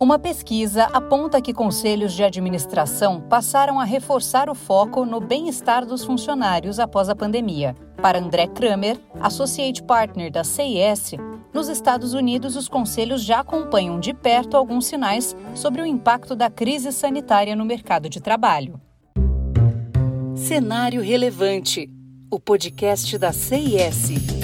Uma pesquisa aponta que conselhos de administração passaram a reforçar o foco no bem-estar dos funcionários após a pandemia. Para André Kramer, Associate Partner da CIS, nos Estados Unidos os conselhos já acompanham de perto alguns sinais sobre o impacto da crise sanitária no mercado de trabalho. Cenário Relevante, o podcast da CIS.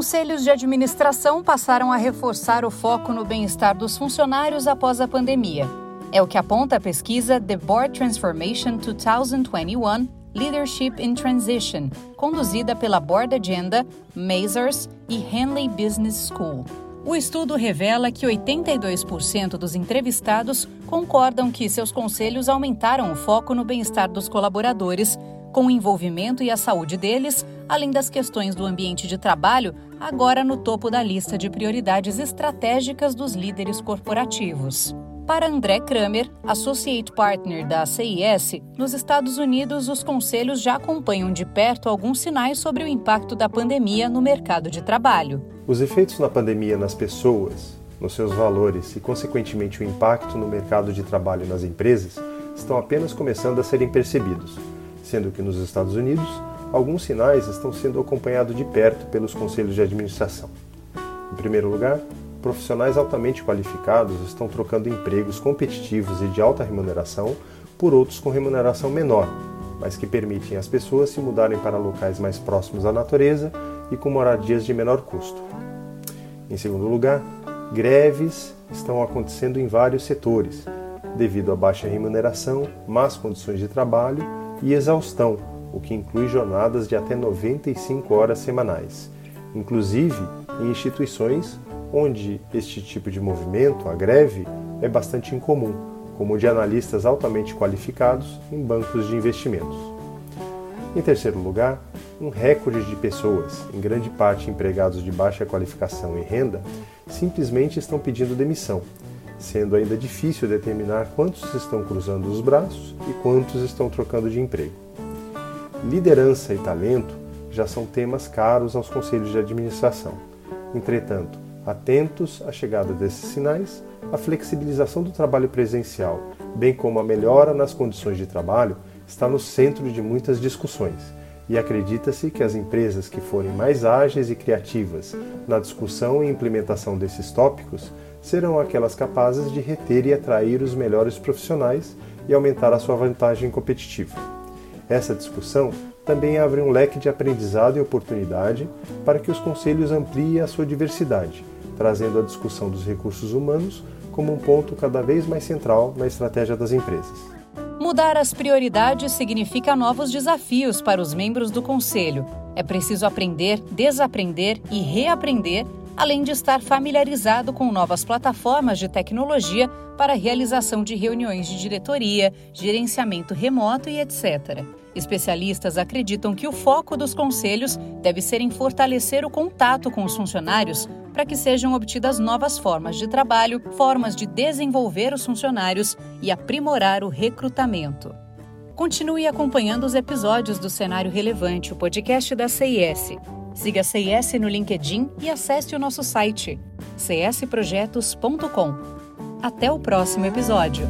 Conselhos de administração passaram a reforçar o foco no bem-estar dos funcionários após a pandemia. É o que aponta a pesquisa The Board Transformation 2021 Leadership in Transition, conduzida pela Board Agenda, Mazars e Henley Business School. O estudo revela que 82% dos entrevistados concordam que seus conselhos aumentaram o foco no bem-estar dos colaboradores, com o envolvimento e a saúde deles, além das questões do ambiente de trabalho, agora no topo da lista de prioridades estratégicas dos líderes corporativos. Para André Kramer, Associate Partner da CIS, nos Estados Unidos os conselhos já acompanham de perto alguns sinais sobre o impacto da pandemia no mercado de trabalho. Os efeitos na pandemia nas pessoas, nos seus valores e, consequentemente, o impacto no mercado de trabalho nas empresas estão apenas começando a serem percebidos, sendo que nos Estados Unidos alguns sinais estão sendo acompanhados de perto pelos conselhos de administração. Em primeiro lugar, profissionais altamente qualificados estão trocando empregos competitivos e de alta remuneração por outros com remuneração menor, mas que permitem às pessoas se mudarem para locais mais próximos à natureza e com moradias de menor custo. Em segundo lugar, greves estão acontecendo em vários setores, devido à baixa remuneração, más condições de trabalho e exaustão o que inclui jornadas de até 95 horas semanais, inclusive em instituições onde este tipo de movimento, a greve, é bastante incomum, como o de analistas altamente qualificados em bancos de investimentos. Em terceiro lugar, um recorde de pessoas, em grande parte empregados de baixa qualificação e renda, simplesmente estão pedindo demissão, sendo ainda difícil determinar quantos estão cruzando os braços e quantos estão trocando de emprego. Liderança e talento já são temas caros aos conselhos de administração. Entretanto, atentos à chegada desses sinais, a flexibilização do trabalho presencial, bem como a melhora nas condições de trabalho, está no centro de muitas discussões. E acredita-se que as empresas que forem mais ágeis e criativas na discussão e implementação desses tópicos serão aquelas capazes de reter e atrair os melhores profissionais e aumentar a sua vantagem competitiva. Essa discussão também abre um leque de aprendizado e oportunidade para que os conselhos ampliem a sua diversidade, trazendo a discussão dos recursos humanos como um ponto cada vez mais central na estratégia das empresas. Mudar as prioridades significa novos desafios para os membros do conselho. É preciso aprender, desaprender e reaprender, além de estar familiarizado com novas plataformas de tecnologia para a realização de reuniões de diretoria, gerenciamento remoto e etc. Especialistas acreditam que o foco dos conselhos deve ser em fortalecer o contato com os funcionários para que sejam obtidas novas formas de trabalho, formas de desenvolver os funcionários e aprimorar o recrutamento. Continue acompanhando os episódios do Cenário Relevante, o podcast da CIS. Siga a CIS no LinkedIn e acesse o nosso site csprojetos.com. Até o próximo episódio.